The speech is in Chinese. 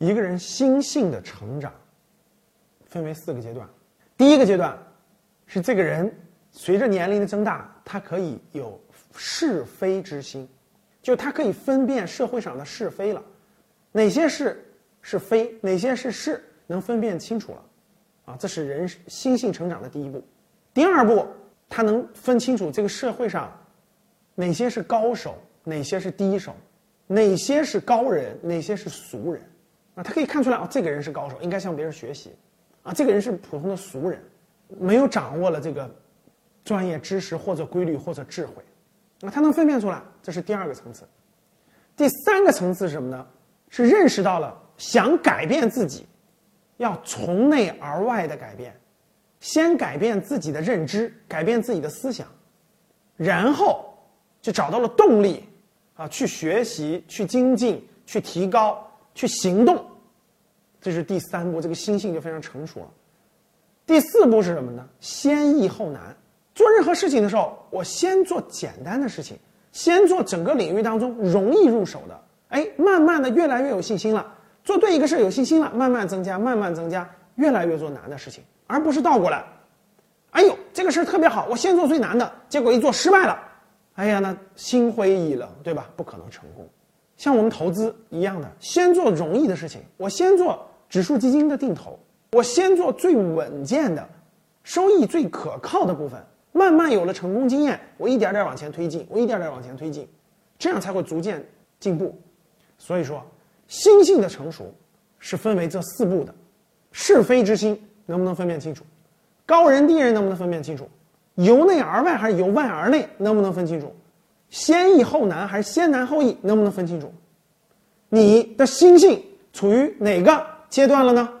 一个人心性的成长分为四个阶段。第一个阶段是这个人随着年龄的增大，他可以有是非之心，就他可以分辨社会上的是非了，哪些是是非，哪些是是，能分辨清楚了。啊，这是人心性成长的第一步。第二步，他能分清楚这个社会上哪些是高手，哪些是低手，哪些是高人，哪些是俗人。他可以看出来啊，这个人是高手，应该向别人学习。啊，这个人是普通的俗人，没有掌握了这个专业知识或者规律或者智慧。啊，他能分辨出来，这是第二个层次。第三个层次是什么呢？是认识到了想改变自己。要从内而外的改变，先改变自己的认知，改变自己的思想，然后就找到了动力，啊，去学习、去精进、去提高、去行动，这是第三步，这个心性就非常成熟了。第四步是什么呢？先易后难。做任何事情的时候，我先做简单的事情，先做整个领域当中容易入手的，哎，慢慢的越来越有信心了。做对一个事有信心了，慢慢增加，慢慢增加，越来越做难的事情，而不是倒过来。哎呦，这个事儿特别好，我先做最难的，结果一做失败了，哎呀，那心灰意冷，对吧？不可能成功。像我们投资一样的，先做容易的事情，我先做指数基金的定投，我先做最稳健的、收益最可靠的部分，慢慢有了成功经验，我一点点往前推进，我一点点往前推进，这样才会逐渐进步。所以说。心性的成熟是分为这四步的：是非之心能不能分辨清楚？高人低人能不能分辨清楚？由内而外还是由外而内能不能分清楚？先易后难还是先难后易能不能分清楚？你的心性处于哪个阶段了呢？